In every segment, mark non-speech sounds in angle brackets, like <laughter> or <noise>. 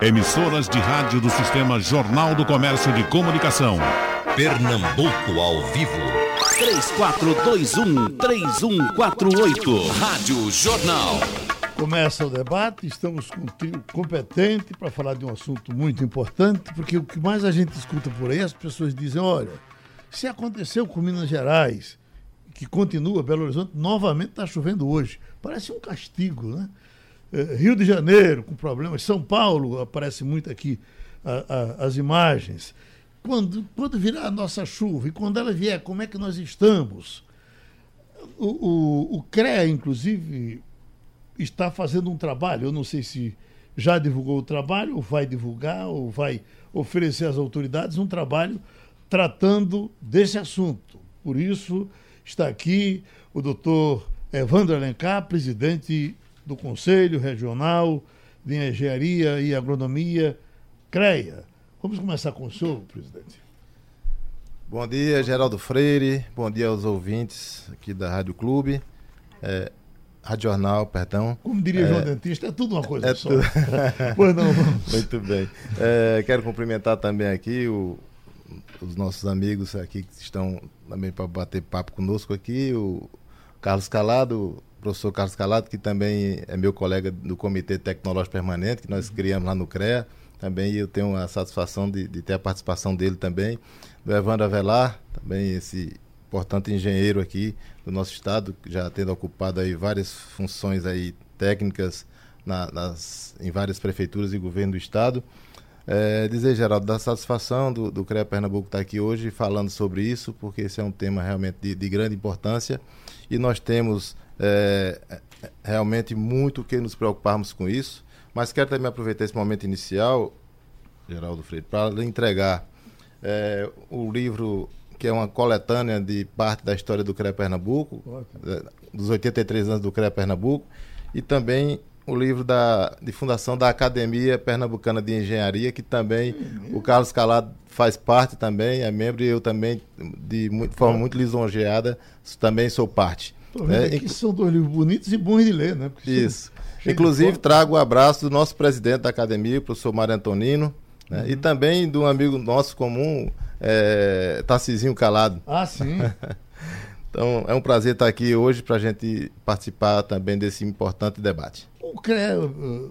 Emissoras de rádio do Sistema Jornal do Comércio de Comunicação. Pernambuco ao vivo. 3421-3148. Rádio Jornal. Começa o debate, estamos com um trio competente para falar de um assunto muito importante, porque o que mais a gente escuta por aí, as pessoas dizem, olha, se aconteceu com Minas Gerais, que continua, Belo Horizonte, novamente está chovendo hoje. Parece um castigo, né? Eh, Rio de Janeiro, com problemas. São Paulo, aparece muito aqui a, a, as imagens. Quando, quando virá a nossa chuva e quando ela vier, como é que nós estamos? O, o, o CREA, inclusive, está fazendo um trabalho. Eu não sei se já divulgou o trabalho, ou vai divulgar, ou vai oferecer às autoridades um trabalho tratando desse assunto. Por isso, está aqui o doutor Evandro Alencar, presidente do Conselho Regional de Engenharia e Agronomia, CREA. Vamos começar com o senhor, presidente. Bom dia, Geraldo Freire. Bom dia aos ouvintes aqui da Rádio Clube. É, Rádio Jornal, perdão. Como diria é, João Dentista, é tudo uma coisa é só. Tu... <laughs> pois não, vamos. Muito bem. É, quero cumprimentar também aqui o, os nossos amigos aqui que estão também para bater papo conosco aqui, o Carlos Calado, professor Carlos Calado, que também é meu colega do Comitê Tecnológico Permanente, que nós uhum. criamos lá no CREA. Também eu tenho a satisfação de, de ter a participação dele também. Do Evandro Avelar, também esse importante engenheiro aqui do nosso estado, já tendo ocupado aí várias funções aí técnicas na, nas, em várias prefeituras e governo do estado. É, dizer, Geraldo, da satisfação do, do CREA Pernambuco estar aqui hoje falando sobre isso, porque esse é um tema realmente de, de grande importância e nós temos é, realmente muito que nos preocuparmos com isso. Mas quero também aproveitar esse momento inicial, Geraldo Freire, para lhe entregar é, o livro que é uma coletânea de parte da história do CREA Pernambuco, é, dos 83 anos do CREA Pernambuco, e também o livro da, de fundação da Academia Pernambucana de Engenharia, que também uhum. o Carlos Calado faz parte também, é membro, e eu também, de muito, forma muito lisonjeada, também sou parte. Tô vendo é, aqui são dois livros bonitos e bons de ler, né? Porque isso. Inclusive, trago o abraço do nosso presidente da academia, o professor Mário Antonino, né? uhum. e também um amigo nosso comum, é, Tarcisinho Calado. Ah, sim. <laughs> então, é um prazer estar aqui hoje para a gente participar também desse importante debate. O CREA uh,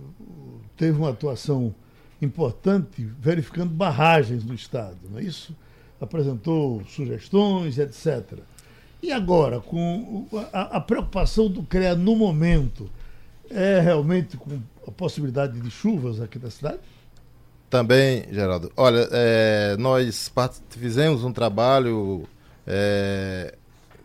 teve uma atuação importante verificando barragens no Estado, não é isso? Apresentou sugestões, etc. E agora, com a, a preocupação do CREA no momento, é realmente com a possibilidade de chuvas aqui da cidade? Também, Geraldo. Olha, é, nós fizemos um trabalho, é,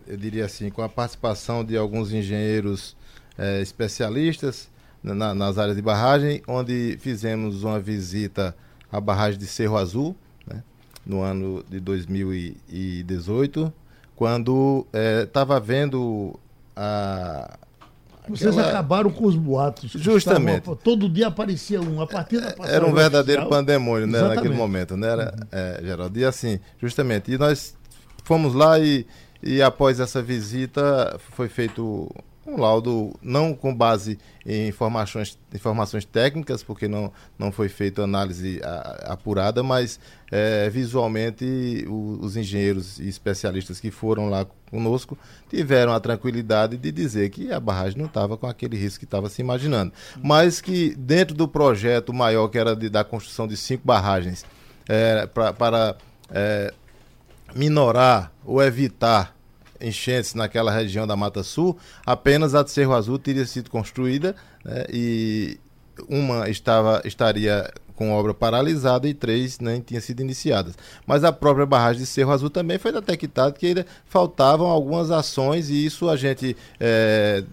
eu diria assim, com a participação de alguns engenheiros é, especialistas na, nas áreas de barragem, onde fizemos uma visita à barragem de Cerro Azul, né, no ano de 2018, quando estava é, vendo a, vocês Aquela... acabaram com os boatos. Justamente. Estavam, todo dia aparecia um. A partir da Era um verdadeiro oficial. pandemônio, né? Naquele momento, né? Era, uhum. é, Geraldo. E assim, justamente. E nós fomos lá e, e após essa visita foi feito um laudo não com base em informações, informações técnicas, porque não, não foi feita análise a, apurada, mas é, visualmente o, os engenheiros e especialistas que foram lá conosco tiveram a tranquilidade de dizer que a barragem não estava com aquele risco que estava se imaginando. Mas que dentro do projeto maior, que era de, da construção de cinco barragens, é, pra, para é, minorar ou evitar enchentes naquela região da Mata Sul, apenas a de Cerro Azul teria sido construída né, e uma estava, estaria com obra paralisada e três nem tinham sido iniciadas. Mas a própria barragem de Cerro Azul também foi detectado que ainda faltavam algumas ações e isso a gente, é,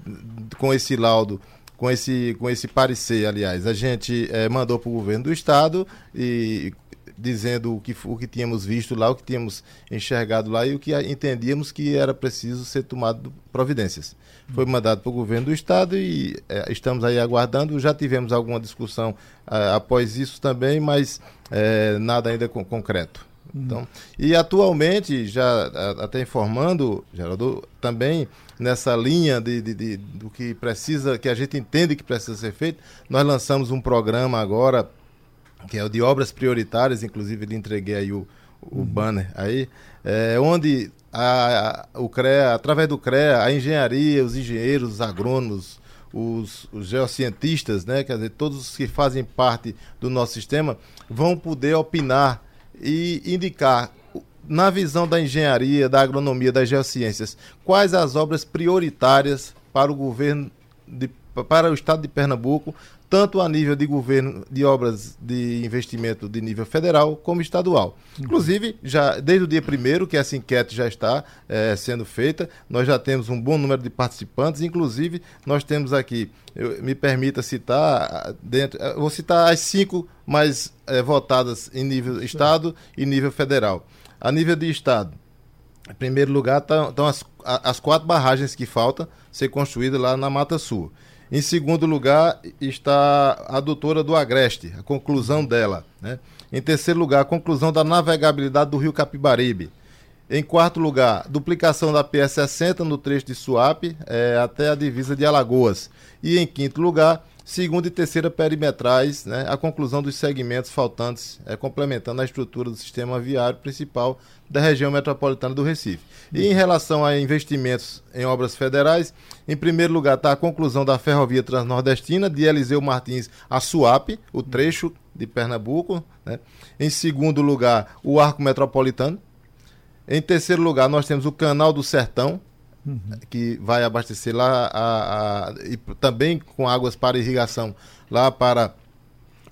com esse laudo, com esse, com esse parecer, aliás, a gente é, mandou para o governo do estado e dizendo o que, o que tínhamos visto lá, o que tínhamos enxergado lá e o que entendíamos que era preciso ser tomado providências. Foi mandado para o governo do estado e é, estamos aí aguardando. Já tivemos alguma discussão após isso também, mas é, nada ainda com, concreto. Então, e atualmente, já até informando, Geraldo, também nessa linha de, de, de, do que precisa, que a gente entende que precisa ser feito, nós lançamos um programa agora que é o de obras prioritárias, inclusive lhe entreguei aí o, o uhum. banner aí, é, onde a, a, o CREA, através do CREA, a engenharia, os engenheiros, os agrônomos, os, os, geocientistas, né, quer dizer, todos os que fazem parte do nosso sistema, vão poder opinar e indicar, na visão da engenharia, da agronomia, das geociências, quais as obras prioritárias para o governo, de, para o estado de Pernambuco, tanto a nível de governo de obras de investimento de nível federal como estadual. Inclusive, já desde o dia primeiro que essa enquete já está é, sendo feita, nós já temos um bom número de participantes, inclusive nós temos aqui, eu, me permita citar, dentro, vou citar as cinco mais é, votadas em nível estado e nível federal. A nível de estado, em primeiro lugar estão as, as quatro barragens que faltam ser construídas lá na Mata Sul. Em segundo lugar está a doutora do Agreste, a conclusão dela. Né? Em terceiro lugar, a conclusão da navegabilidade do rio Capibaribe. Em quarto lugar, duplicação da PS60 no trecho de Suape é, até a divisa de Alagoas. E em quinto lugar, segunda e terceira perimetrais, né, a conclusão dos segmentos faltantes, é, complementando a estrutura do sistema viário principal da região metropolitana do Recife. E em relação a investimentos em obras federais, em primeiro lugar está a conclusão da ferrovia transnordestina de Eliseu Martins a Suape, o trecho de Pernambuco. Né? Em segundo lugar, o arco metropolitano. Em terceiro lugar, nós temos o canal do Sertão, Uhum. que vai abastecer lá a, a, e também com águas para irrigação lá para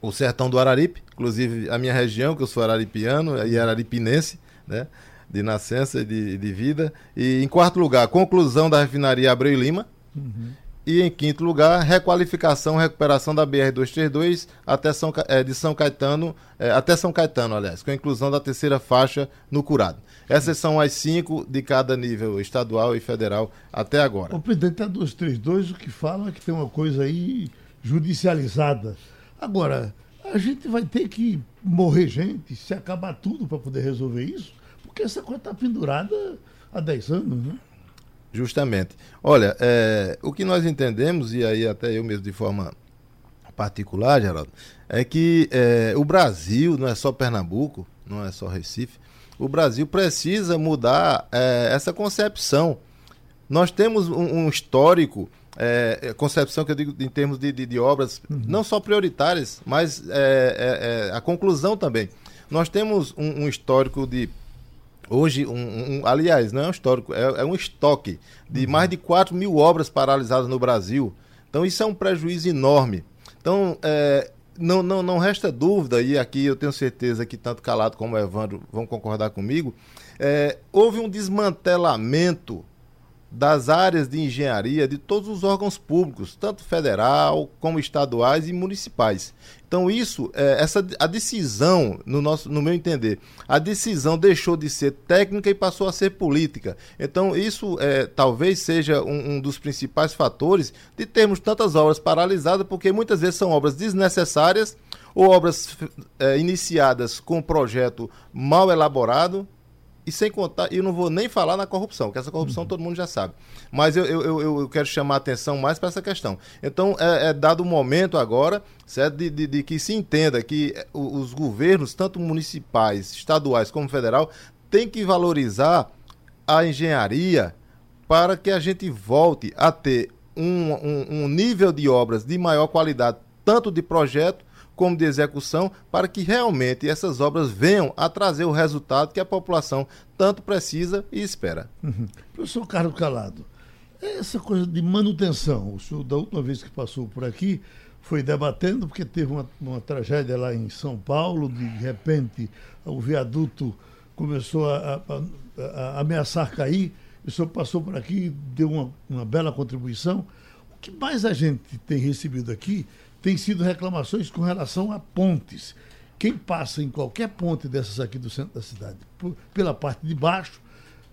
o sertão do Araripe, inclusive a minha região, que eu sou araripiano e araripinense, né? De nascença e de, de vida. E em quarto lugar, conclusão da refinaria Abreu e Lima. Uhum. E em quinto lugar, requalificação, recuperação da BR-232 até São, é, de São Caetano, é, até São Caetano, aliás, com a inclusão da terceira faixa no Curado. Essas são as cinco de cada nível estadual e federal até agora. O presidente da 232 o que fala é que tem uma coisa aí judicializada. Agora, a gente vai ter que morrer gente, se acabar tudo para poder resolver isso, porque essa coisa está pendurada há 10 anos, né? Justamente. Olha, é, o que nós entendemos, e aí até eu mesmo de forma particular, Geraldo, é que é, o Brasil, não é só Pernambuco, não é só Recife, o Brasil precisa mudar é, essa concepção. Nós temos um, um histórico, é, concepção que eu digo em termos de, de, de obras, uhum. não só prioritárias, mas é, é, a conclusão também. Nós temos um, um histórico de Hoje, um, um, aliás, não é um histórico, é, é um estoque de mais de 4 mil obras paralisadas no Brasil. Então, isso é um prejuízo enorme. Então, é, não, não, não resta dúvida, e aqui eu tenho certeza que tanto Calado como o Evandro vão concordar comigo, é, houve um desmantelamento das áreas de engenharia de todos os órgãos públicos, tanto federal como estaduais e municipais. Então isso, é, essa a decisão, no nosso, no meu entender, a decisão deixou de ser técnica e passou a ser política. Então isso é, talvez seja um, um dos principais fatores de termos tantas obras paralisadas, porque muitas vezes são obras desnecessárias ou obras é, iniciadas com um projeto mal elaborado e sem contar, eu não vou nem falar na corrupção, porque essa corrupção uhum. todo mundo já sabe. Mas eu, eu, eu, eu quero chamar a atenção mais para essa questão. Então, é, é dado o momento agora, certo, de, de, de, que se entenda que os governos, tanto municipais, estaduais como federal, têm que valorizar a engenharia para que a gente volte a ter um, um, um nível de obras de maior qualidade, tanto de projeto como de execução, para que realmente essas obras venham a trazer o resultado que a população tanto precisa e espera. Uhum. Professor Carlos Calado, essa coisa de manutenção, o senhor, da última vez que passou por aqui, foi debatendo, porque teve uma, uma tragédia lá em São Paulo, de repente o viaduto começou a, a, a ameaçar cair, o senhor passou por aqui deu uma, uma bela contribuição. O que mais a gente tem recebido aqui tem sido reclamações com relação a pontes. Quem passa em qualquer ponte dessas aqui do centro da cidade, por, pela parte de baixo,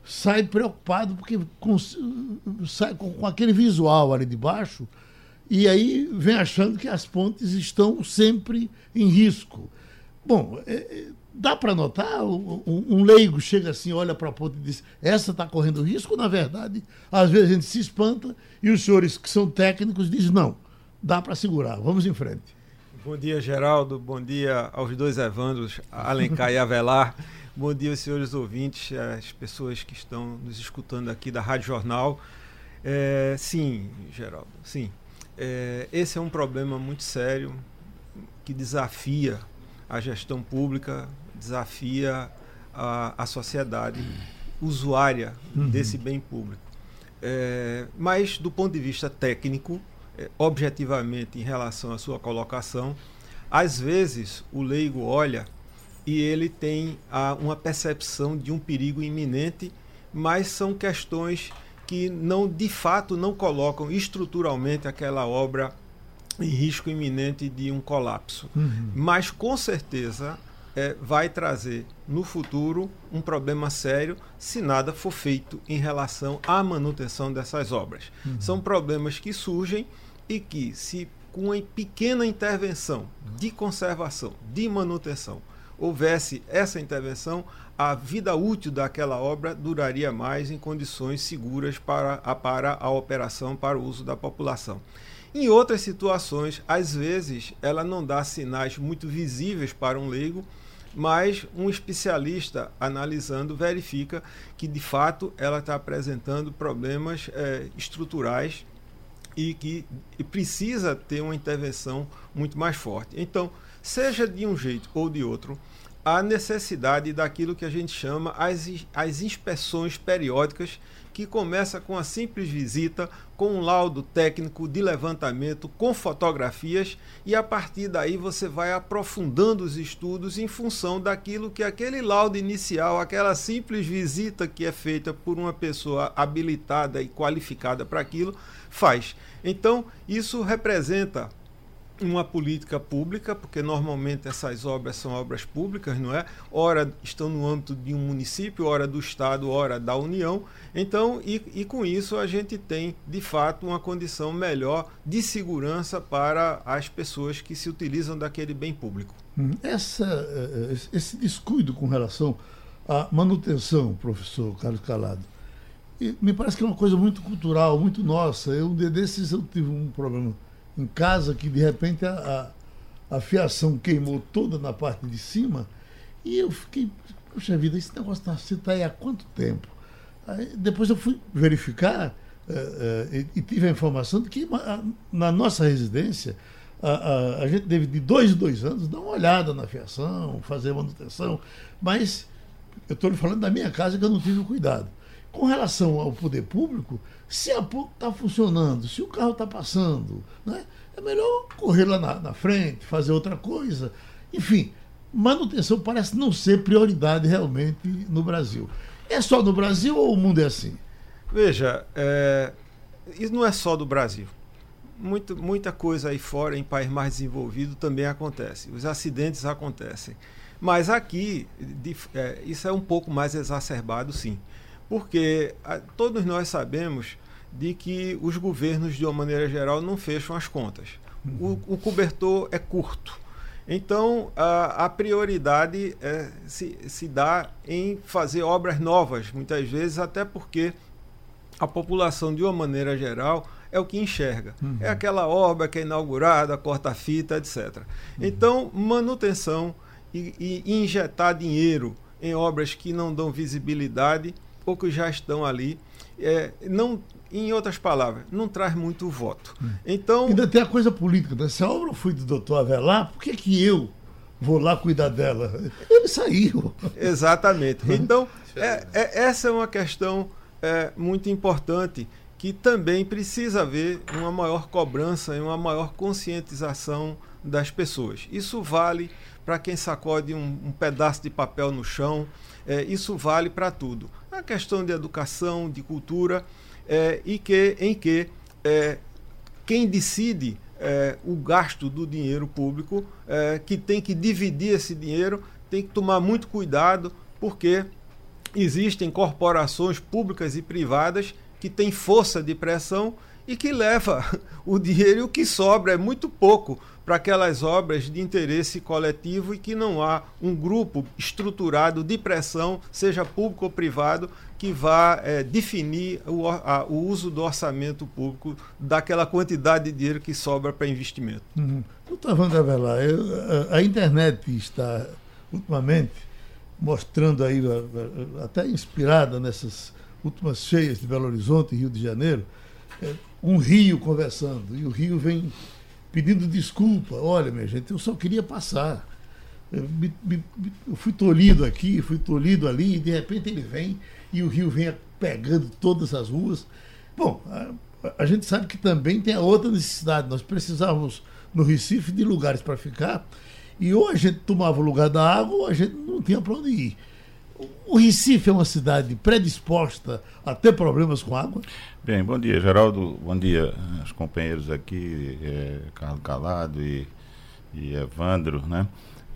sai preocupado porque com, sai com, com, aquele visual ali de baixo e aí vem achando que as pontes estão sempre em risco. Bom, é, é dá para notar, um, um, leigo chega assim, olha para a ponte e diz, essa está correndo risco, na verdade, às vezes a gente se espanta e os senhores que são técnicos dizem, não, dá para segurar. Vamos em frente. Bom dia, Geraldo. Bom dia aos dois Evandros, Alencar e Avelar. Bom dia, senhores ouvintes, as pessoas que estão nos escutando aqui da Rádio Jornal. É, sim, Geraldo, sim. É, esse é um problema muito sério que desafia a gestão pública, desafia a, a sociedade usuária uhum. desse bem público. É, mas, do ponto de vista técnico, objetivamente em relação à sua colocação, às vezes o leigo olha e ele tem a, uma percepção de um perigo iminente, mas são questões que não de fato não colocam estruturalmente aquela obra em risco iminente de um colapso. Uhum. Mas com certeza é, vai trazer no futuro um problema sério se nada for feito em relação à manutenção dessas obras. Uhum. São problemas que surgem e que, se com uma pequena intervenção de conservação, de manutenção, houvesse essa intervenção, a vida útil daquela obra duraria mais em condições seguras para a, para a operação, para o uso da população. Em outras situações, às vezes, ela não dá sinais muito visíveis para um leigo, mas um especialista analisando verifica que de fato ela está apresentando problemas é, estruturais e que precisa ter uma intervenção muito mais forte. Então, seja de um jeito ou de outro, há necessidade daquilo que a gente chama as, as inspeções periódicas que começa com a simples visita, com um laudo técnico de levantamento, com fotografias, e a partir daí você vai aprofundando os estudos em função daquilo que aquele laudo inicial, aquela simples visita que é feita por uma pessoa habilitada e qualificada para aquilo, faz. Então, isso representa uma política pública, porque normalmente essas obras são obras públicas, não é? Ora estão no âmbito de um município, ora do Estado, ora da União. Então, e, e com isso a gente tem, de fato, uma condição melhor de segurança para as pessoas que se utilizam daquele bem público. Hum, essa, eh, eh, esse descuido com relação à manutenção, professor Carlos Calado, me parece que é uma coisa muito cultural, muito nossa. Eu, desses, eu tive um problema em casa que de repente a, a, a fiação queimou toda na parte de cima e eu fiquei, puxa vida, esse negócio está tá aí há quanto tempo? Aí, depois eu fui verificar uh, uh, e, e, tive a informação de que na nossa residência a, gente teve de dois em dois anos dar uma olhada na fiação, fazer manutenção, mas eu estou falando da minha casa que eu não tive cuidado. Com relação ao poder público, se a PUC está funcionando, se o carro está passando, né, é melhor correr lá na, na, frente, fazer outra coisa. Enfim, manutenção parece não ser prioridade realmente no Brasil. É só no Brasil ou o mundo é assim? Veja, é, isso não é só do Brasil. Muito, muita coisa aí fora, em países mais desenvolvidos, também acontece. Os acidentes acontecem. Mas aqui, de, é, isso é um pouco mais exacerbado, sim porque a, todos nós sabemos de que os governos, de uma maneira geral, não fecham as contas. O, o, cobertor é curto. Então, a, a prioridade é, se, se dá em fazer obras novas, muitas vezes, até porque a população, de uma maneira geral, é o que enxerga. Uhum. É aquela obra que é inaugurada, corta-fita, etc. Uhum. Então, manutenção e, e injetar dinheiro em obras que não dão visibilidade poucos já estão ali. É, não, em outras palavras, não traz muito voto. Hum. Então, Ainda tem a coisa política. Né? Se a obra foi do doutor Avelar, por que, que eu vou lá cuidar dela? Ele saiu. Exatamente. <laughs> Então, é, é, essa é uma questão é, muito importante que também precisa haver uma maior cobrança e uma maior conscientização das pessoas. Isso vale para quem sacode um, um, pedaço de papel no chão, é, isso vale para tudo. A questão de educação, de cultura, é, e que, em que é, quem decide é, o gasto do dinheiro público, é, que tem que dividir esse dinheiro, tem que tomar muito cuidado, porque existem corporações públicas e privadas que têm força de pressão e que leva <laughs> o dinheiro e o que sobra é muito pouco para aquelas obras de interesse coletivo e que não há um grupo estruturado de pressão, seja público ou privado, que vá é, definir o, a, o, uso do orçamento público daquela quantidade de dinheiro que sobra para investimento. Uhum. Doutor Wanda a, a internet está ultimamente mostrando aí, até inspirada nessas últimas cheias de Belo Horizonte e Rio de Janeiro, um rio conversando, e o rio vem pedindo desculpa. Olha, minha gente, eu só queria passar. Me, eu fui tolhido aqui, fui tolhido ali, e de repente ele vem e o rio vem pegando todas as ruas. Bom, a, a gente sabe que também tem a outra necessidade. Nós precisávamos, no Recife, de lugares para ficar, e ou a gente tomava o lugar da água, ou a gente não tinha para onde ir. O Recife é uma cidade predisposta a ter problemas com água? Bem, bom dia, Geraldo. Bom dia aos companheiros aqui, é, Carlos Calado e, e Evandro, né?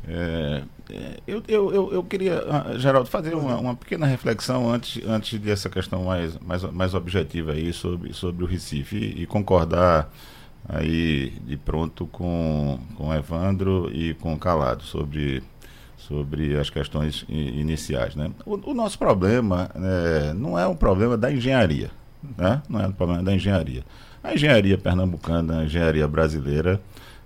É, é eu, eu, eu, queria, ah, Geraldo, fazer uma, uma, pequena reflexão antes, antes dessa questão mais, mais, mais objetiva aí sobre, sobre o Recife e, e concordar aí de pronto com, com Evandro e com Calado sobre sobre as questões iniciais. Né? O, o nosso problema é, não é um problema da engenharia, né? não é um problema da engenharia. A engenharia pernambucana, a engenharia brasileira,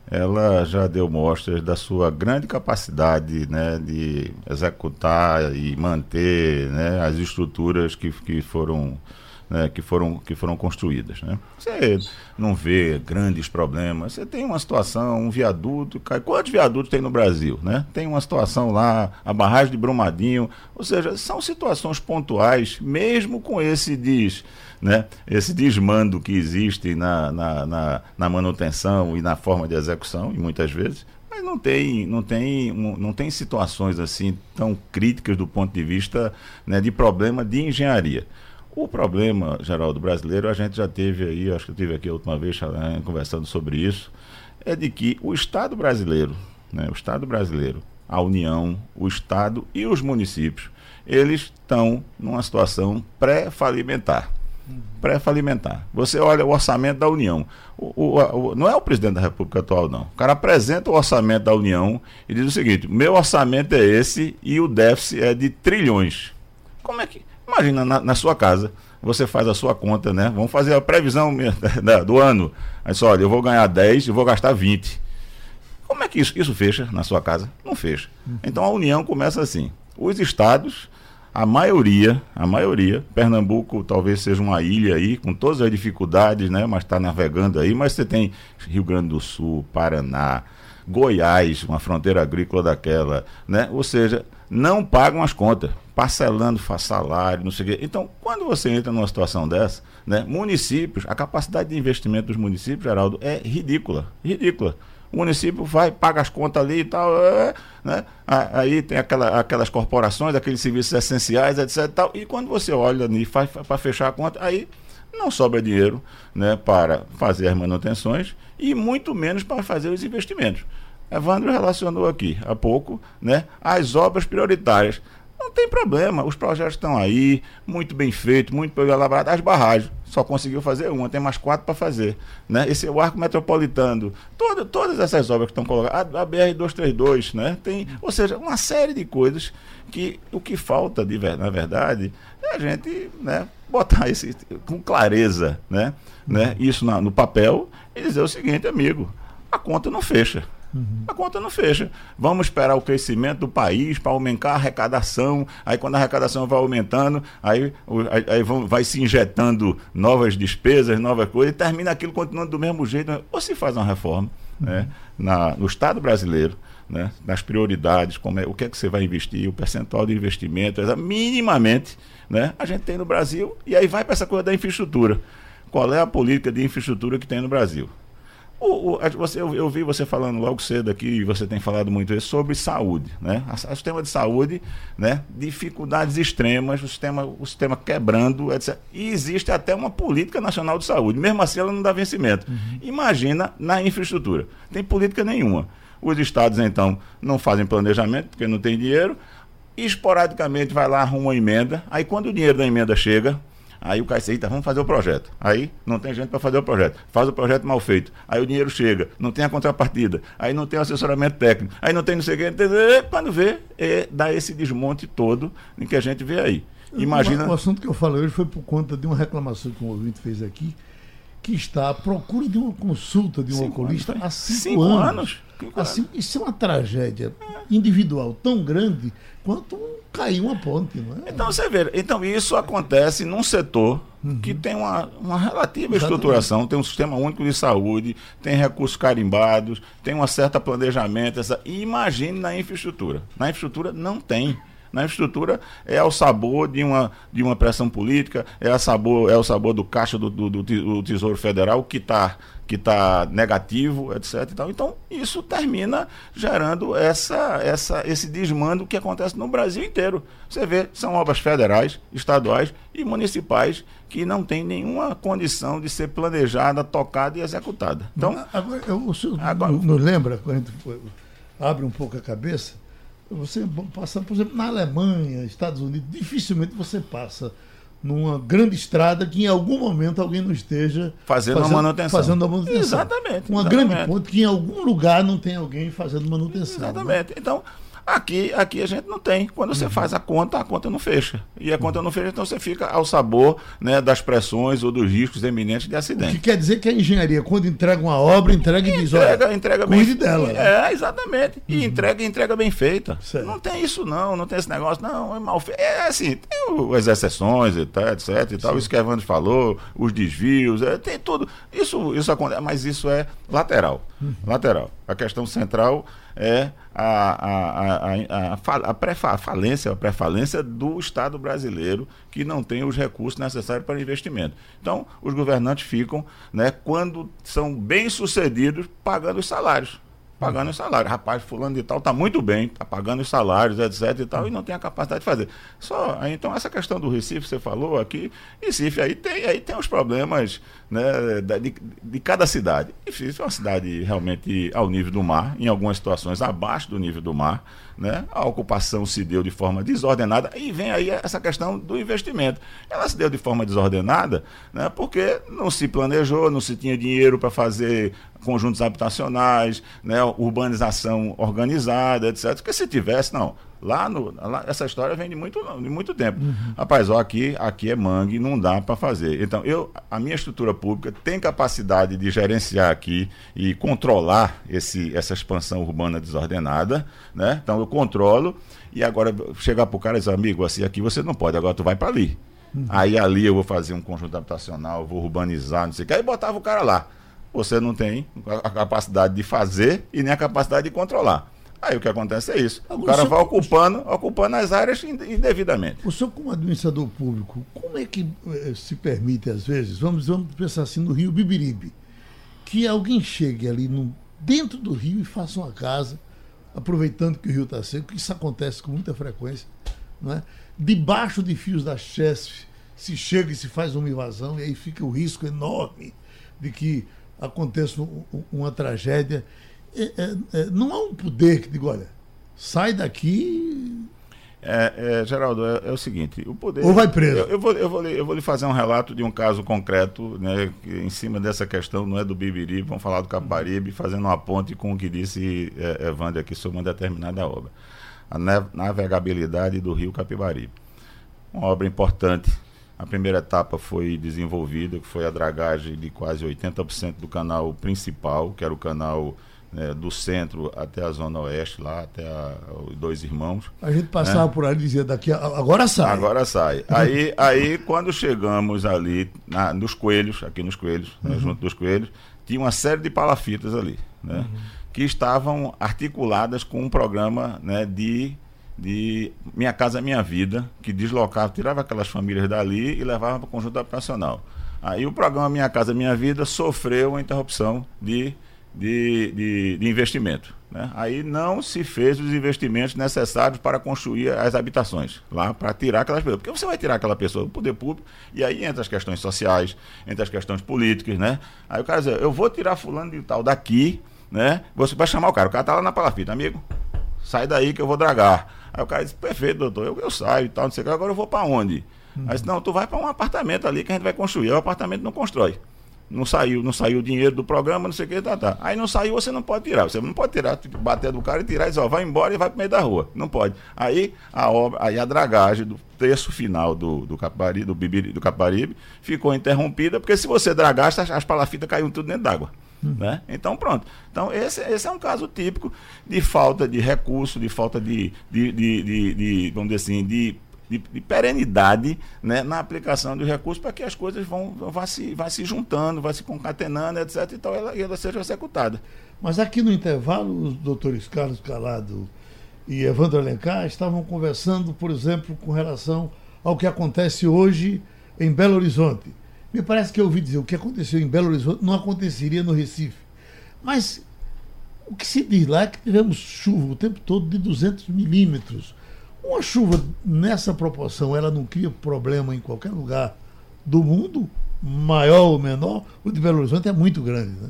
ela já deu mostras da sua grande capacidade né, de executar e manter né, as estruturas que, que foram né, que, foram, que foram construídas. Né? Você não vê grandes problemas. Você tem uma situação, um viaduto, cai. Quantos viadutos tem no Brasil? Né? Tem uma situação lá, a barragem de Brumadinho. Ou seja, são situações pontuais, mesmo com esse diz. Né, esse desmando que existe na, na, na, na manutenção e na forma de execução, e muitas vezes, mas não tem, não tem, não tem situações assim tão críticas do ponto de vista né, de problema de engenharia. O problema, Geraldo, brasileiro, a gente já teve aí, acho que eu tive aqui a última vez né, conversando sobre isso, é de que o Estado brasileiro, né, o Estado brasileiro, a União, o Estado e os municípios, eles estão numa situação pré-falimentar. Pré-falimentar. Você olha o orçamento da União. O, o, o, não é o presidente da República atual, não. O cara apresenta o orçamento da União e diz o seguinte: meu orçamento é esse e o déficit é de trilhões. Como é que. Imagina na, na, sua casa, você faz a sua conta, né? Vamos fazer a previsão <laughs> do ano. Aí só, olha, eu vou ganhar 10 e vou gastar 20. Como é que isso, isso fecha na sua casa? Não fecha. Então a união começa assim. Os estados, a maioria, a maioria, Pernambuco talvez seja uma ilha aí, com todas as dificuldades, né? Mas está navegando aí, mas você tem Rio Grande do Sul, Paraná, Goiás, uma fronteira agrícola daquela, né? Ou seja, não pagam as contas parcelando salário, não sei o quê. Então, quando você entra numa situação dessa, né, municípios, a capacidade de investimento dos municípios, Geraldo, é ridícula. Ridícula. O município vai, paga as contas ali e tal, é, né? Aí tem aquela, aquelas corporações, aqueles serviços essenciais, etc. Tal, e quando você olha ali faz para fechar a conta, aí não sobra dinheiro né, para fazer as manutenções e muito menos para fazer os investimentos. Evandro relacionou aqui há pouco né, as obras prioritárias. Não tem problema, os projetos estão aí, muito bem feitos, muito bem elaborados. As barragens, só conseguiu fazer uma, tem mais quatro para fazer. Né? Esse é o arco metropolitano, todo, todas essas obras que estão colocadas, a, a BR-232, né? tem, ou seja, uma série de coisas que o que falta, de, na verdade, é a gente né, botar isso com clareza, né? né? isso na, no papel e dizer o seguinte, amigo, a conta não fecha. Uhum. A conta não fecha. Vamos esperar o crescimento do país para aumentar a arrecadação. Aí, quando a arrecadação vai aumentando, aí, aí, vai se injetando novas despesas, novas coisas, e termina aquilo continuando do mesmo jeito. Ou se faz uma reforma uhum. né, na, no Estado brasileiro. Né, nas prioridades, como é, o que é que você vai investir, o percentual de investimento, minimamente, né, a gente tem no Brasil, e aí vai para essa coisa da infraestrutura. Qual é a política de infraestrutura que tem no Brasil? O, o, você, eu, eu, vi você falando logo cedo aqui, e você tem falado muito isso, sobre saúde. Né? O sistema de saúde, né? dificuldades extremas, o sistema, o sistema quebrando, etc. E existe até uma política nacional de saúde. Mesmo assim, ela não dá vencimento. Uhum. Imagina na infraestrutura. Tem política nenhuma. Os estados, então, não fazem planejamento, porque não tem dinheiro. Esporadicamente vai lá, arruma uma emenda. Aí, quando o dinheiro da emenda chega, Aí o disse, eita, vamos fazer o projeto. Aí não tem gente para fazer o projeto. Faz o projeto mal feito. Aí o dinheiro chega, não tem a contrapartida. Aí não tem o assessoramento técnico. Aí não tem não sei o que. Quando vê, é, dá esse desmonte todo em que a gente vê aí. Imagina. O, o assunto que eu falei hoje foi por conta de uma reclamação que um ouvinte fez aqui, que está à procura de uma consulta de um cinco oculista anos, há cinco, cinco anos. anos. Assim, isso é uma tragédia individual tão grande quanto cair uma ponte. É? Então você vê, então isso acontece num setor uhum. que tem uma, uma relativa Exatamente. estruturação, tem um sistema único de saúde, tem recursos carimbados, tem um certo planejamento. Essa, e imagine na infraestrutura. Na infraestrutura não tem na infraestrutura é o sabor de uma, de uma pressão política, é, a sabor, é o sabor do caixa do, do, do Tesouro Federal que está que tá negativo, etc. Então, isso termina gerando essa, essa, esse desmando que acontece no Brasil inteiro. Você vê, são obras federais, estaduais e municipais que não têm nenhuma condição de ser planejada, tocada e executada. Então, agora, o senhor agora, nos lembra, quando abre um pouco a cabeça, você passa, por exemplo, na Alemanha, Estados Unidos, dificilmente você passa numa grande estrada que em algum momento alguém não esteja fazendo, fazendo a manutenção. Fazendo a manutenção. Exatamente. Uma exatamente. grande ponte que em algum lugar não tem alguém fazendo manutenção. Né? Exatamente. Né? Então, Aqui, aqui a gente não tem. Quando você uhum. faz a conta, a conta não fecha. E a conta não fecha, então você fica ao sabor né, das pressões ou dos riscos eminentes de acidente. O que quer dizer que a engenharia, quando entrega uma obra, entrega e diz, entrega, olha, entrega cuide bem, dela. É, exatamente. E uhum. entrega entrega bem feita. Certo. Não tem isso não, não tem esse negócio, não, é mal feito. É assim, tem as exceções e tal, etc e tal, isso que Evandro falou, os desvios, é, tem tudo. Isso, isso acontece, mas isso é lateral. Uhum. Lateral. A questão central é a, a, a, a, pré-falência, a pré-falência do Estado brasileiro, que não tem os recursos necessários para investimento. Então, os governantes ficam, né, quando são bem-sucedidos, pagando os salários pagando os salários. Rapaz, fulano de tal está muito bem, está pagando os salários, etc e tal, e não tem a capacidade de fazer. Só, então essa questão do Recife, você falou aqui, Recife aí tem, aí tem os problemas né, de, de cada cidade. Recife é uma cidade realmente ao nível do mar, em algumas situações abaixo do nível do mar, né? A ocupação se deu de forma desordenada e vem aí essa questão do investimento. Ela se deu de forma desordenada, né? Porque não se planejou, não se tinha dinheiro para fazer conjuntos habitacionais, né, urbanização organizada, etc. Porque se tivesse, não. Lá, no, lá essa história vem de muito, de muito tempo. Uhum. Rapaz, ó, aqui, aqui é mangue, não dá para fazer. Então, eu, a minha estrutura pública tem capacidade de gerenciar aqui e controlar esse, essa expansão urbana desordenada, né? Então eu controlo e agora chegar para o cara e dizer, amigo, assim, aqui você não pode, agora tu vai para ali. Uhum. Aí ali eu vou fazer um conjunto habitacional, vou urbanizar, não sei o que. Aí botava o cara lá você não tem a capacidade de fazer e nem a capacidade de controlar. Aí o que acontece é isso. Agora, o cara vai ocupando, ocupando as áreas indevidamente. O senhor, como administrador público, como é que eh, se permite, às vezes, vamos, vamos pensar assim, no Rio Bibiribe, que alguém chegue ali no, dentro do rio e faça uma casa, aproveitando que o rio está seco, isso acontece com muita frequência, não é? debaixo de fios da CHESF, se chega e se faz uma invasão, e aí fica o risco enorme de que aconteça uma tragédia. É, é, é, não há um poder que diga, olha, sai daqui. É, é Geraldo, é, é, o seguinte, o poder. Ou vai preso. Eu, eu, vou, eu, vou, eu vou lhe fazer um relato de um caso concreto, né, que, em cima dessa questão, não é do Bibiri, vamos falar do Caparibe, fazendo uma ponte com o que disse é, Evandro aqui sobre uma determinada obra. A navegabilidade do rio Capibaribe. Uma obra importante, a primeira etapa foi desenvolvida, que foi a dragagem de quase 80% do canal principal, que era o canal né, do centro até a zona oeste, lá até a, os dois irmãos. A gente passava né? por ali e dizia daqui, agora sai. Agora sai. <laughs> aí, aí quando chegamos ali na, nos coelhos, aqui nos coelhos, né, uhum. né, junto dos coelhos, tinha uma série de palafitas ali, né, uhum. que estavam articuladas com um programa né, de de Minha Casa Minha Vida, que deslocava, tirava aquelas famílias dali e levava para o conjunto habitacional. Aí o programa Minha Casa Minha Vida sofreu uma interrupção de, de, de, de investimento. Né? Aí não se fez os investimentos necessários para construir as habitações lá, para tirar aquelas pessoas. Porque você vai tirar aquela pessoa do poder público, e aí entra as questões sociais, entre as questões políticas, né? Aí o cara diz, eu vou tirar fulano de tal daqui, né? Você vai chamar o cara, o cara está lá na palafita, amigo, sai daí que eu vou dragar. Aí o cara disse, perfeito, doutor, eu, eu saio e tal, não sei o que, agora eu vou para onde? Uhum. Aí disse, não, tu vai para um apartamento ali que a gente vai construir. O apartamento não constrói. Não saiu, não saiu o dinheiro do programa, não sei o que, tá, tá. Aí não saiu, você não pode tirar. Você não pode tirar, tipo, bater do cara e tirar e dizer, ó, vai embora e vai pro meio da rua. Não pode. Aí a obra, aí a dragagem do terço final do, do, Caparibe, do, Bibiri, do Caparibe ficou interrompida, porque se você dragasse, as, as palafitas caíam tudo dentro d'água. Hum. Né? Então, pronto. Então, esse, esse é um caso típico de falta de recurso, de falta de, de, de, de, de vamos dizer assim, de de, de, perenidade né, na aplicação dos recursos para que as coisas vão, vão, se, vão se juntando, vão se concatenando, etc. Então ela, ela seja executada. Mas aqui no intervalo, os doutores Carlos Calado e Evandro Alencar estavam conversando, por exemplo, com relação ao que acontece hoje em Belo Horizonte. Me parece que eu ouvi dizer o que aconteceu em Belo Horizonte não aconteceria no Recife. Mas o que se diz lá é que tivemos chuva o tempo todo de 200 milímetros uma chuva nessa proporção, ela não cria problema em qualquer lugar do mundo, maior ou menor? O de Belo Horizonte é muito grande, né?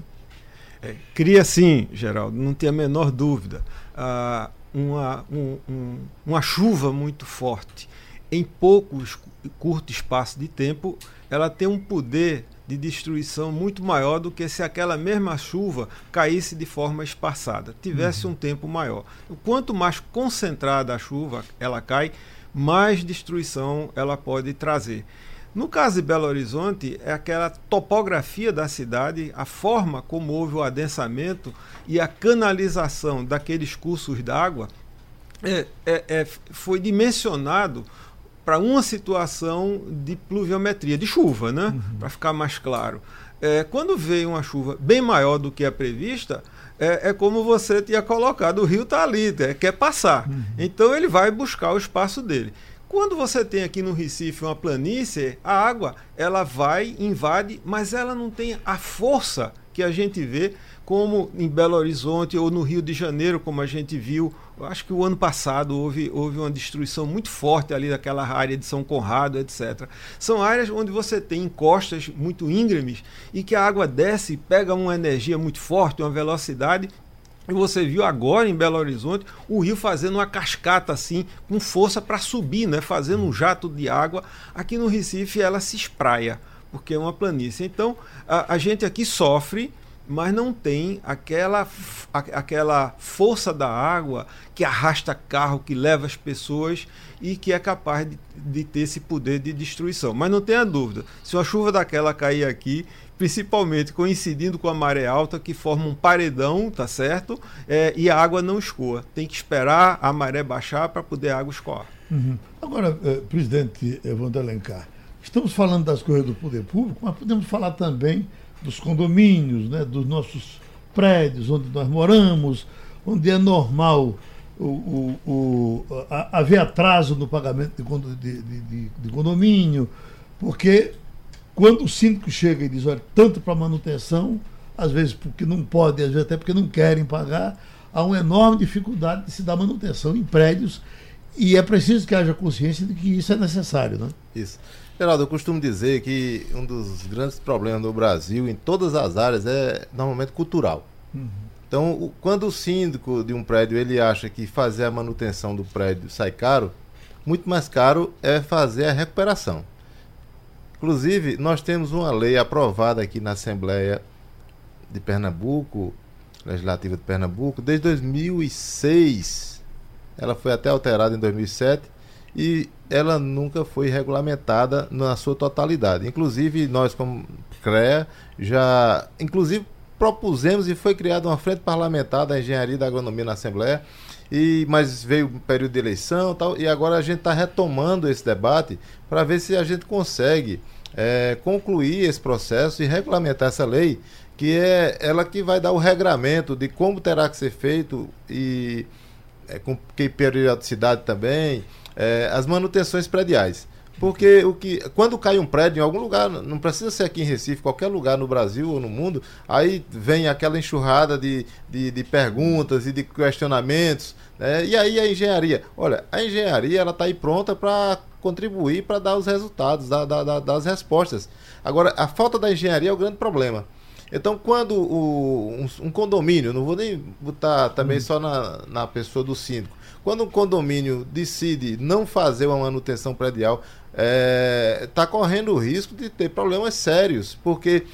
É, cria sim, Geraldo, não tem a menor dúvida. Ah, uma, um, um, uma chuva muito forte em poucos curto espaço de tempo, ela tem um poder de destruição muito maior do que se aquela mesma chuva caísse de forma espaçada, tivesse uhum. um tempo maior. Quanto mais concentrada a chuva ela cai, mais destruição ela pode trazer. No caso de Belo Horizonte, é aquela topografia da cidade, a forma como houve o adensamento e a canalização daqueles cursos d'água é, é, é, foi dimensionado para uma situação de pluviometria, de chuva, né? Uhum. Para ficar mais claro. É, quando veio uma chuva bem maior do que a prevista, é, é como você tinha colocado, o rio está ali, é, quer passar. Uhum. Então ele vai buscar o espaço dele. Quando você tem aqui no Recife uma planície, a água ela vai, invade, mas ela não tem a força que a gente vê como em Belo Horizonte ou no Rio de Janeiro, como a gente viu. Eu acho que o ano passado houve, houve uma destruição muito forte ali daquela área de São Conrado, etc. São áreas onde você tem encostas muito íngremes e que a água desce, pega uma energia muito forte, uma velocidade e você viu agora em Belo Horizonte o rio fazendo uma cascata assim, com força para subir, né? fazendo um jato de água. Aqui no Recife ela se espraia, porque é uma planície. Então a, a gente aqui sofre mas não tem aquela, aquela força da água que arrasta carro, que leva as pessoas e que é capaz de, de ter esse poder de destruição. Mas não tenha dúvida, se uma chuva daquela cair aqui, principalmente coincidindo com a maré alta, que forma um paredão, tá certo? É, e a água não escoa. Tem que esperar a maré baixar para poder a água escoar. Uhum. Agora, eh, presidente Evandro Alencar, estamos falando das coisas do poder público, mas podemos falar também dos condomínios, né, dos nossos prédios onde nós moramos, onde é normal o, o, o, a, haver atraso no pagamento de, de, de, de, condomínio, porque quando o síndico chega e diz, olha, tanto para manutenção, às vezes porque não pode, às vezes até porque não querem pagar, há uma enorme dificuldade de se dar manutenção em prédios e é preciso que haja consciência de que isso é necessário. Né? Isso. Geraldo, eu costumo dizer que um dos grandes problemas no Brasil, em todas as áreas, é normalmente cultural. Uhum. Então, o, quando o síndico de um prédio ele acha que fazer a manutenção do prédio sai caro, muito mais caro é fazer a recuperação. Inclusive, nós temos uma lei aprovada aqui na Assembleia de Pernambuco, Legislativa de Pernambuco, desde 2006. Ela foi até alterada em 2007 e ela nunca foi regulamentada na sua totalidade. Inclusive, nós como CREA já, inclusive, propusemos e foi criada uma frente parlamentar da engenharia e da agronomia na Assembleia, e, mas veio o período de eleição tal, e agora a gente está retomando esse debate para ver se a gente consegue é, concluir esse processo e regulamentar essa lei, que é ela que vai dar o regramento de como terá que ser feito e é, com que periodicidade também é, as manutenções prediais. Porque o que, quando cai um prédio em algum lugar, não precisa ser aqui em Recife, qualquer lugar no Brasil ou no mundo, aí vem aquela enxurrada de, de, de perguntas e de questionamentos. Né? E aí a engenharia. Olha, a engenharia ela está aí pronta para contribuir para dar os resultados, dar, dar, dar, dar as respostas. Agora, a falta da engenharia é o grande problema. Então, quando o, um, um, condomínio, não vou nem botar também hum. só na, na pessoa do síndico, quando um condomínio decide não fazer uma manutenção predial, está é, tá correndo o risco de ter problemas sérios, porque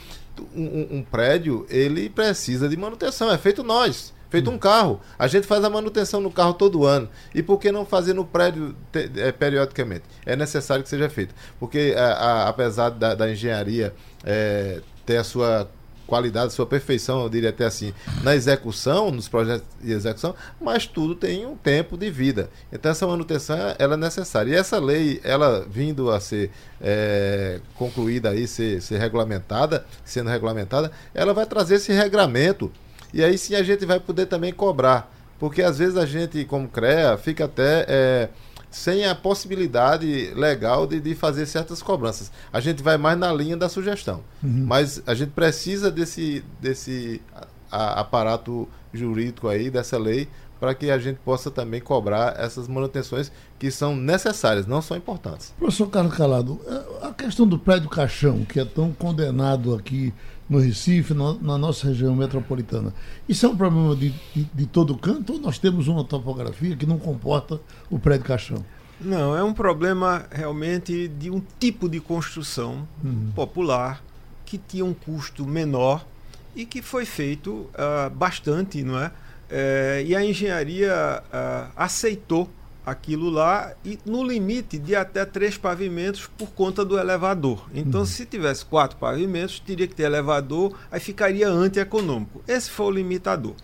um, um, prédio ele precisa de manutenção, é feito nós. Feito um carro. A gente faz a manutenção no carro todo ano. E por que não fazer no prédio te, é, periodicamente? É necessário que seja feito. Porque, a, a, apesar da, da engenharia é, ter a sua qualidade, sua perfeição, eu diria até assim, na execução, nos projetos de execução, mas tudo tem um tempo de vida. Então essa manutenção ela é necessária. E essa lei, ela vindo a ser é, concluída aí, ser, ser regulamentada, sendo regulamentada, ela vai trazer esse regramento. E aí sim a gente vai poder também cobrar. Porque às vezes a gente, como CREA, fica até. É, sem a possibilidade legal de, de fazer certas cobranças. A gente vai mais na linha da sugestão. Uhum. Mas a gente precisa desse, desse a, aparato jurídico aí, dessa lei, para que a gente possa também cobrar essas manutenções que são necessárias, não são importantes. Professor Carlos Calado, é, a questão do prédio caixão, que é tão condenado aqui no Recife, no, na nossa região metropolitana. Isso é um problema de, de, de, todo canto ou nós temos uma topografia que não comporta o prédio caixão? Não, é um problema realmente de um tipo de construção uhum. popular que tinha um custo menor e que foi feito uh, bastante, não é? é? e a engenharia uh, aceitou aquilo lá e no limite de até três pavimentos por conta do elevador. Então, uhum. se tivesse quatro pavimentos, teria que ter elevador, aí ficaria antieconômico. Esse foi o limitador.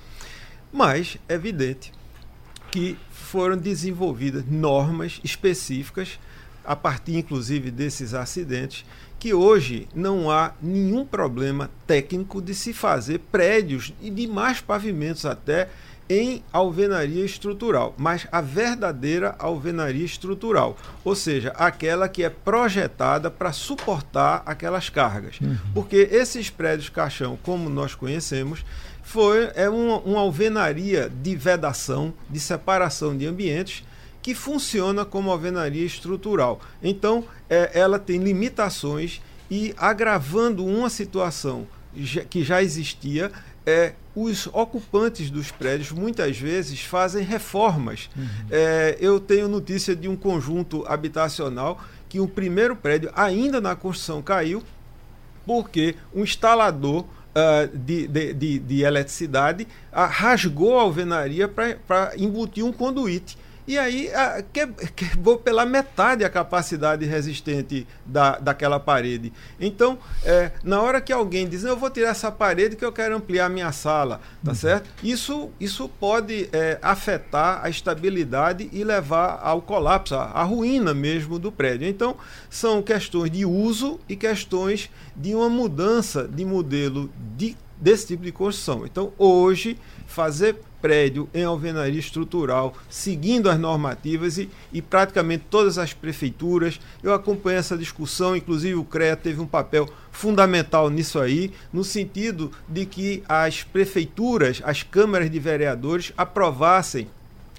Mas é evidente que foram desenvolvidas normas específicas a partir inclusive desses acidentes que hoje não há nenhum problema técnico de se fazer prédios e de mais pavimentos até em alvenaria estrutural, mas a verdadeira alvenaria estrutural, ou seja, aquela que é projetada para suportar aquelas cargas. Uhum. Porque esses prédios caixão, como nós conhecemos, foi, é uma, uma alvenaria de vedação, de separação de ambientes, que funciona como alvenaria estrutural. Então, é, ela tem limitações e agravando uma situação que já existia, é, os ocupantes dos prédios muitas vezes fazem reformas. Uhum. É, eu tenho notícia de um conjunto habitacional que o primeiro prédio, ainda na construção, caiu porque um instalador uh, de, de, de, de, eletricidade uh, rasgou a alvenaria para embutir um conduíte e aí a, quebrou pela metade a capacidade resistente da, daquela parede. Então, é, na hora que alguém diz, eu vou tirar essa parede que eu quero ampliar a minha sala, tá uhum. certo? Isso, isso pode é, afetar a estabilidade e levar ao colapso, à ruína mesmo do prédio. Então, são questões de uso e questões de uma mudança de modelo de, desse tipo de construção. Então, hoje, fazer prédio em alvenaria estrutural, seguindo as normativas e, e praticamente todas as prefeituras. Eu acompanhei essa discussão, inclusive o CREA teve um papel fundamental nisso aí, no sentido de que as prefeituras, as câmaras de vereadores aprovassem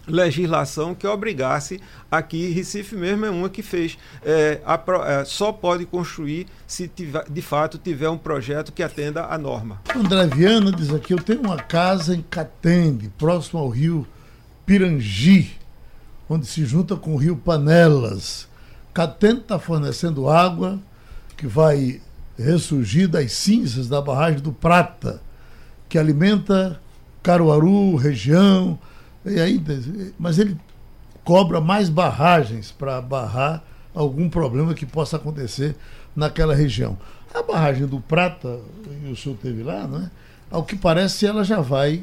legislação que obrigasse aqui Recife mesmo é uma que fez é, a, é, só pode construir se tiver, de fato tiver um projeto que atenda à norma. André Viana diz aqui eu tenho uma casa em Catende próximo ao rio Pirangi onde se junta com o rio Panelas Catende está fornecendo água que vai ressurgir das cinzas da barragem do Prata que alimenta Caruaru região e aí, mas ele cobra mais barragens para barrar algum problema que possa acontecer naquela região. A barragem do Prata, o senhor teve lá, né? Ao que parece, ela já vai,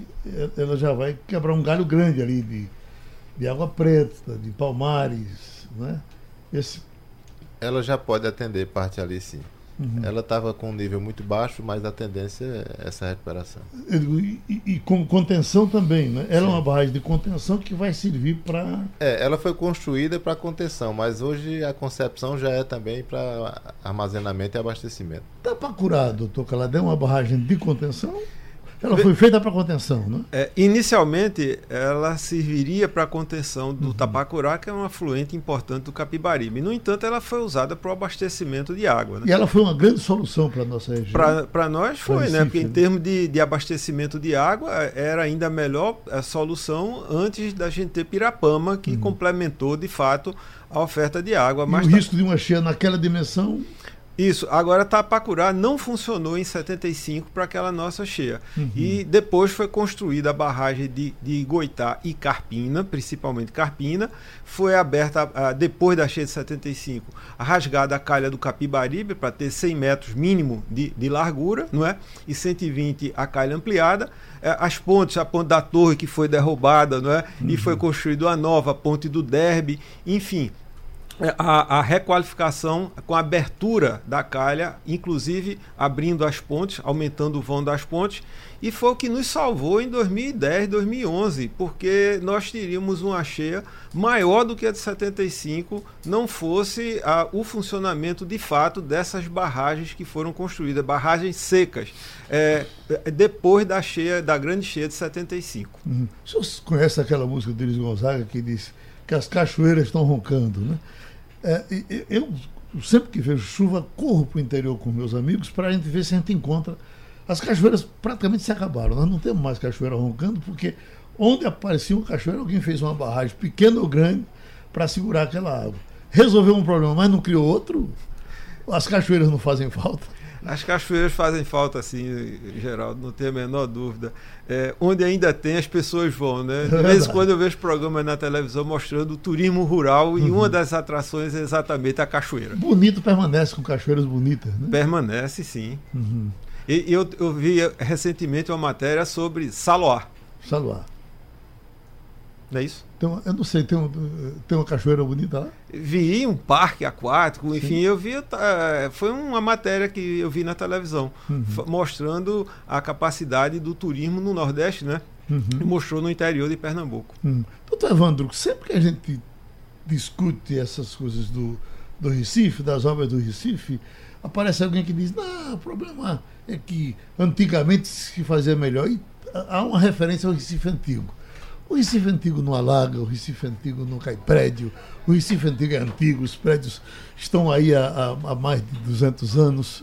ela já vai quebrar um galho grande ali de, de água preta, de palmares, né? Esse... Ela já pode atender parte ali, sim. Uhum. Ela estava com um nível muito baixo, mas a tendência é essa recuperação. E, e, e com contenção também, né? Ela Sim. é uma barragem de contenção que vai servir para. É, ela foi construída para contenção, mas hoje a concepção já é também para armazenamento e abastecimento. Dá para curar, doutor Caladé, uma barragem de contenção? Ela foi feita para contenção, né? É, inicialmente, ela serviria para contenção do uhum. Tapacurá, que é um afluente importante do Capibaribe. No entanto, ela foi usada para o abastecimento de água. Né? E ela foi uma grande solução para a nossa região. Para nós foi, Recife, né? Porque em termos de, de abastecimento de água, era ainda a melhor a solução antes da gente ter Pirapama, que uhum. complementou, de fato, a oferta de água. Mas e o tá... risco de uma cheia naquela dimensão isso. Agora, Tapacurá não funcionou em 75 para aquela nossa cheia. Uhum. E depois foi construída a barragem de, de Goitá e Carpina, principalmente Carpina. Foi aberta, uh, depois da cheia de 75, a rasgada a calha do Capibaribe para ter 100 metros mínimo de, de largura, não é? E 120 a calha ampliada. Uh, as pontes, a ponte da torre que foi derrubada, não é? Uhum. E foi construída a nova, a ponte do Derby, enfim é, a, a, requalificação com a abertura da calha, inclusive abrindo as pontes, aumentando o vão das pontes, e foi o que nos salvou em 2010, 2011, porque nós teríamos uma cheia maior do que a de 75, não fosse a, o funcionamento de fato dessas barragens que foram construídas, barragens secas, é, depois da cheia, da grande cheia de 75. Uhum. O senhor conhece aquela música do Luiz Gonzaga que diz que as cachoeiras estão roncando, né? É, eu, sempre que vejo chuva, corro para o interior com meus amigos para a gente ver se a gente encontra. As cachoeiras praticamente se acabaram. Nós não temos mais cachoeira roncando, porque onde aparecia uma cachoeira, alguém fez uma barragem, pequena ou grande, para segurar aquela água. Resolveu um problema, mas não criou outro. As cachoeiras não fazem falta. As cachoeiras fazem falta, assim, Geraldo, não tenho a menor dúvida. É, onde ainda tem, as pessoas vão, né? De vez em quando eu vejo programas na televisão mostrando o turismo rural uhum. e uma das atrações é exatamente a cachoeira. Bonito permanece com cachoeiras bonitas, né? Permanece, sim. Uhum. E, eu, eu vi recentemente uma matéria sobre Saloar. Saloar. Não é isso? Então, eu não sei, tem, um, tem uma cachoeira bonita lá? Vi um parque aquático, enfim, Sim. eu vi. Uh, foi uma matéria que eu vi na televisão, uhum. mostrando a capacidade do turismo no Nordeste, né? Uhum. E mostrou no interior de Pernambuco. Uhum. Doutor Evandro, sempre que a gente discute essas coisas do, do Recife, das obras do Recife, aparece alguém que diz: não, o problema é que antigamente se fazia melhor. E há uma referência ao Recife antigo. O Recife Antigo não alaga, o Recife Antigo não cai prédio, o Recife Antigo é antigo, os prédios estão aí há, há, mais de 200 anos.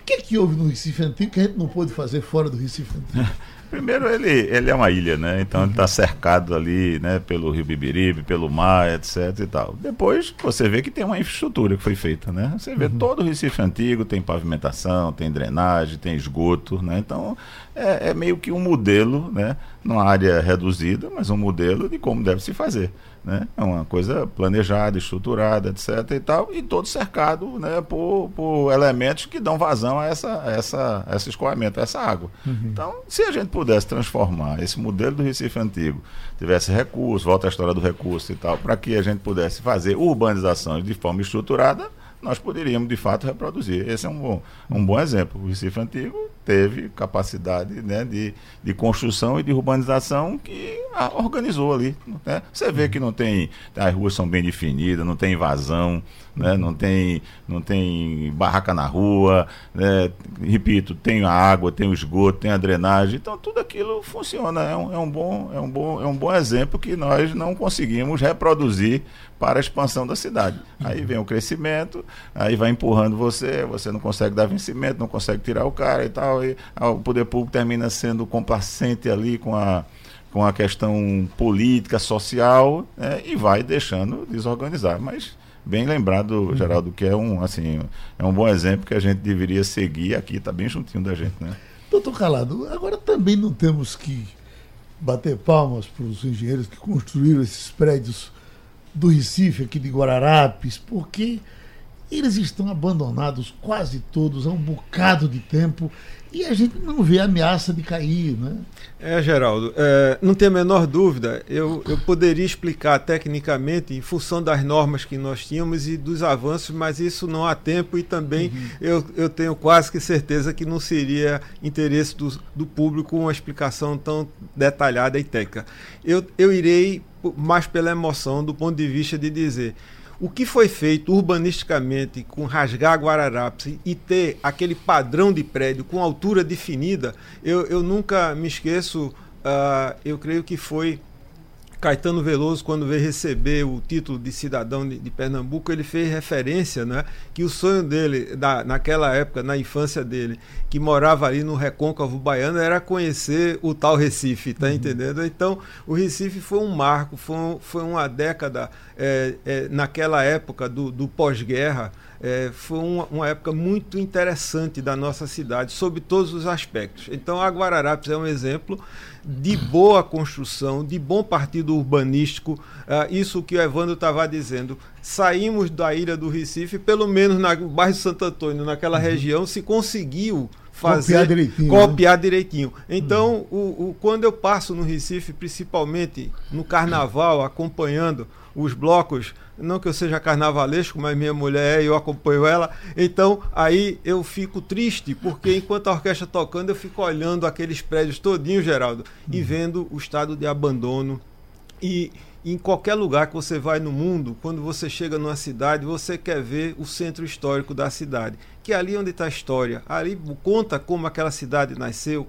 O que, é que houve no Recife Antigo que a gente não pôde fazer fora do Recife Antigo? <laughs> Primeiro, ele, ele é uma ilha, né? Então ele está cercado ali, né? Pelo Rio Bibiribe, pelo mar, etc e tal. Depois você vê que tem uma infraestrutura que foi feita, né? Você vê uhum. todo o Recife antigo, tem pavimentação, tem drenagem, tem esgoto, né? Então é, é meio que um modelo, né? Numa área reduzida, mas um modelo de como deve se fazer. Né? É uma coisa planejada, estruturada, etc. e tal, e todo cercado né, por, por elementos que dão vazão a, essa, a essa, a esse escoamento, a essa água. Uhum. Então, se a gente pudesse transformar esse modelo do Recife antigo, tivesse recurso, volta à história do recurso e tal, para que a gente pudesse fazer urbanizações de forma estruturada, nós poderíamos de fato reproduzir. Esse é um bom, um bom exemplo. O Recife Antigo teve capacidade né, de, de construção e de urbanização que organizou ali. Né? Você vê que não tem. As ruas são bem definidas, não tem invasão, né? não, tem, não tem barraca na rua. Né? Repito, tem a água, tem o esgoto, tem a drenagem. Então tudo aquilo funciona. É um, é um, bom, é um, bom, é um bom exemplo que nós não conseguimos reproduzir para a expansão da cidade. Aí vem o crescimento, aí vai empurrando você, você não consegue dar vencimento, não consegue tirar o cara e tal, e o poder público termina sendo complacente ali com a com a questão política, social, né, e vai deixando desorganizar. Mas bem lembrado, Geraldo, que é um assim é um bom exemplo que a gente deveria seguir aqui, está bem juntinho da gente, né? Doutor Calado, agora também não temos que bater palmas para os engenheiros que construíram esses prédios do Recife, aqui de Guararapes, porque eles estão abandonados quase todos há um bocado de tempo e a gente não vê ameaça de cair, né? É, Geraldo, é, não tem a menor dúvida. Eu, eu poderia explicar tecnicamente em função das normas que nós tínhamos e dos avanços, mas isso não há tempo e também uhum. eu, eu tenho quase que certeza que não seria interesse do, do público uma explicação tão detalhada e técnica. Eu, eu irei mais pela emoção do ponto de vista de dizer o que foi feito urbanisticamente com rasgar Guararapes e ter aquele padrão de prédio com altura definida, eu, eu nunca me esqueço, uh, eu creio que foi Caetano Veloso, quando veio receber o título de cidadão de, de, Pernambuco, ele fez referência, né, que o sonho dele, da, naquela época, na infância dele, que morava ali no recôncavo baiano, era conhecer o tal Recife, tá uhum. entendendo? Então, o Recife foi um marco, foi, um, foi uma década, é, é, naquela época do, do pós-guerra, é, foi uma, uma, época muito interessante da nossa cidade, sob todos os aspectos. Então, a Guararapes é um exemplo de boa construção, de bom partido urbanístico. Uh, isso que o Evandro estava dizendo. Saímos da ilha do Recife, pelo menos no bairro de Santo Antônio, naquela uhum. região, se conseguiu fazer copiar direitinho. Copiar né? direitinho. Então, uhum. o, o, quando eu passo no Recife, principalmente no carnaval, acompanhando os blocos não que eu seja carnavalesco, mas minha mulher é e eu acompanho ela. Então, aí eu fico triste, porque enquanto a orquestra tocando, eu fico olhando aqueles prédios todinho, Geraldo, e uhum. vendo o estado de abandono. E em qualquer lugar que você vai no mundo, quando você chega numa cidade, você quer ver o centro histórico da cidade, que é ali onde está a história. Ali conta como aquela cidade nasceu,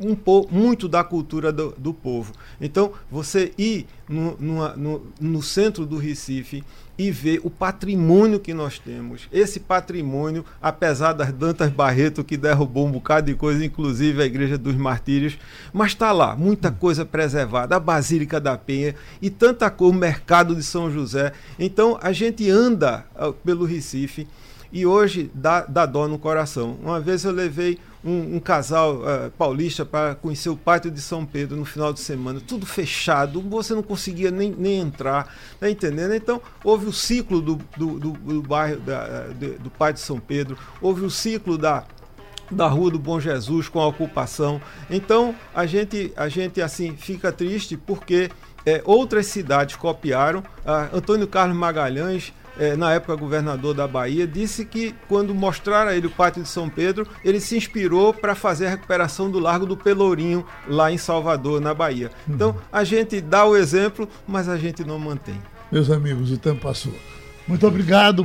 um pouco, muito da cultura do, do povo. Então, você ir no, no, no centro do Recife e ver o patrimônio que nós temos. Esse patrimônio, apesar das Dantas Barreto que derrubou um bocado de coisa, inclusive a Igreja dos Martírios, mas está lá, muita coisa preservada, a Basílica da Penha e tanta coisa, o mercado de São José. Então a gente anda uh, pelo Recife e hoje dá, dá dó no coração. Uma vez eu levei um, um casal uh, paulista para conhecer o pátio de São Pedro no final de semana, tudo fechado, você não conseguia nem, nem entrar, tá entendendo? Então, houve o ciclo do, do, do, do bairro da, do, do pátio de São Pedro, houve o ciclo da da Rua do Bom Jesus com a ocupação. Então, a gente, a gente assim fica triste porque é, outras cidades copiaram. Ah, Antônio Carlos Magalhães é, na época governador da Bahia, disse que quando mostraram a ele o pátio de São Pedro, ele se inspirou para fazer a recuperação do Largo do Pelourinho, lá em Salvador, na Bahia. Uhum. Então, a gente dá o exemplo, mas a gente não mantém. Meus amigos, o tempo passou. Muito obrigado.